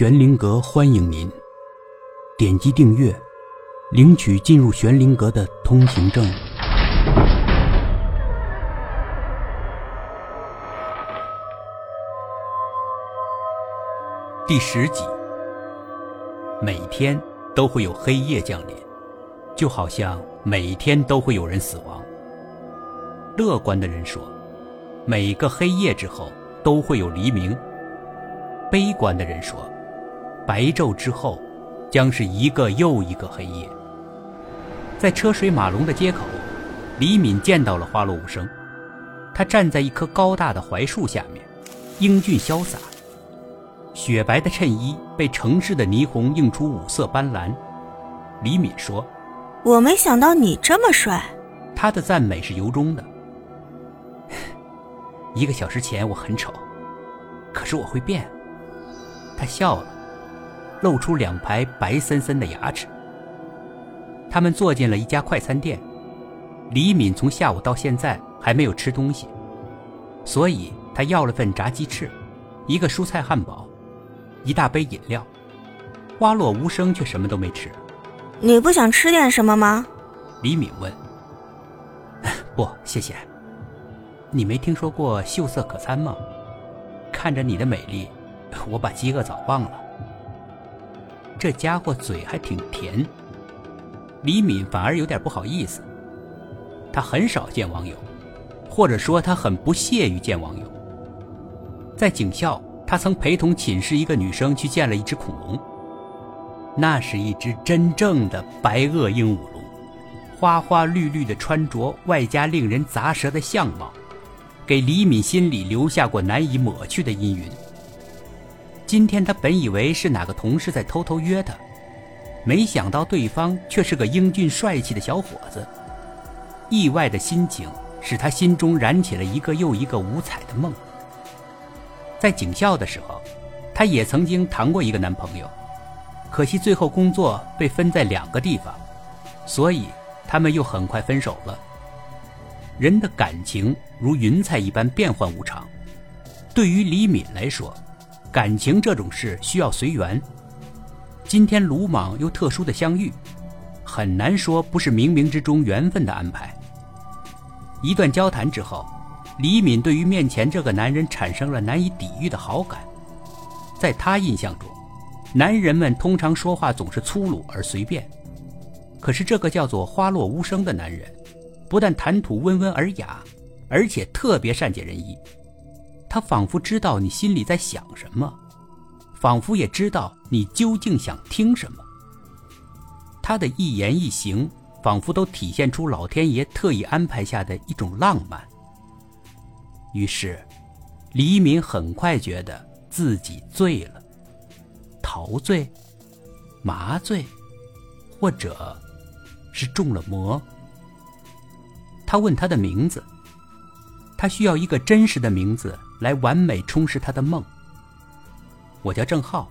玄灵阁欢迎您，点击订阅，领取进入玄灵阁的通行证。第十集，每天都会有黑夜降临，就好像每天都会有人死亡。乐观的人说，每个黑夜之后都会有黎明。悲观的人说。白昼之后，将是一个又一个黑夜。在车水马龙的街口，李敏见到了花落无声。他站在一棵高大的槐树下面，英俊潇洒，雪白的衬衣被城市的霓虹映出五色斑斓。李敏说：“我没想到你这么帅。”他的赞美是由衷的。一个小时前我很丑，可是我会变。他笑了。露出两排白森森的牙齿。他们坐进了一家快餐店。李敏从下午到现在还没有吃东西，所以他要了份炸鸡翅，一个蔬菜汉堡，一大杯饮料。花落无声，却什么都没吃。你不想吃点什么吗？李敏问。不，谢谢。你没听说过秀色可餐吗？看着你的美丽，我把饥饿早忘了。这家伙嘴还挺甜。李敏反而有点不好意思。他很少见网友，或者说他很不屑于见网友。在警校，他曾陪同寝室一个女生去见了一只恐龙。那是一只真正的白垩鹦鹉龙，花花绿绿的穿着，外加令人咂舌的相貌，给李敏心里留下过难以抹去的阴云。今天他本以为是哪个同事在偷偷约他，没想到对方却是个英俊帅气的小伙子。意外的心情使他心中燃起了一个又一个五彩的梦。在警校的时候，他也曾经谈过一个男朋友，可惜最后工作被分在两个地方，所以他们又很快分手了。人的感情如云彩一般变幻无常，对于李敏来说。感情这种事需要随缘。今天鲁莽又特殊的相遇，很难说不是冥冥之中缘分的安排。一段交谈之后，李敏对于面前这个男人产生了难以抵御的好感。在他印象中，男人们通常说话总是粗鲁而随便，可是这个叫做花落无声的男人，不但谈吐温文尔雅，而且特别善解人意。他仿佛知道你心里在想什么，仿佛也知道你究竟想听什么。他的一言一行，仿佛都体现出老天爷特意安排下的一种浪漫。于是，黎明很快觉得自己醉了，陶醉、麻醉，或者是中了魔。他问他的名字，他需要一个真实的名字。来完美充实他的梦。我叫郑浩。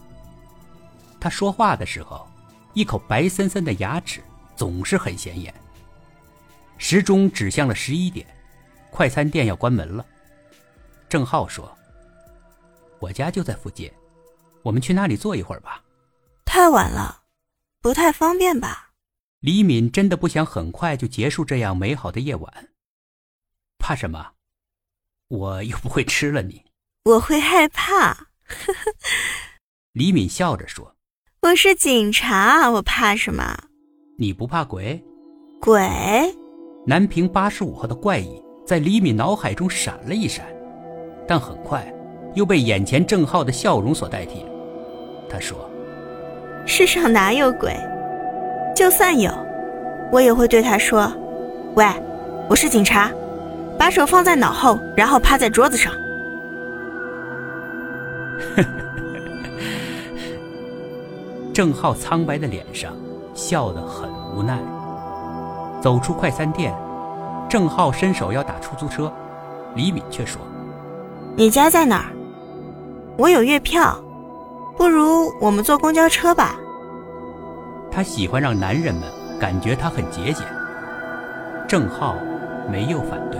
他说话的时候，一口白森森的牙齿总是很显眼。时钟指向了十一点，快餐店要关门了。郑浩说：“我家就在附近，我们去那里坐一会儿吧。”太晚了，不太方便吧？李敏真的不想很快就结束这样美好的夜晚。怕什么？我又不会吃了你，我会害怕。李敏笑着说：“我是警察，我怕什么？你不怕鬼？鬼？”南平八十五号的怪异在李敏脑海中闪了一闪，但很快又被眼前郑浩的笑容所代替。他说：“世上哪有鬼？就算有，我也会对他说：‘喂，我是警察。’”把手放在脑后，然后趴在桌子上。郑浩苍白的脸上笑得很无奈。走出快餐店，郑浩伸手要打出租车，李敏却说：“你家在哪儿？我有月票，不如我们坐公交车吧。”他喜欢让男人们感觉他很节俭。郑浩没有反对。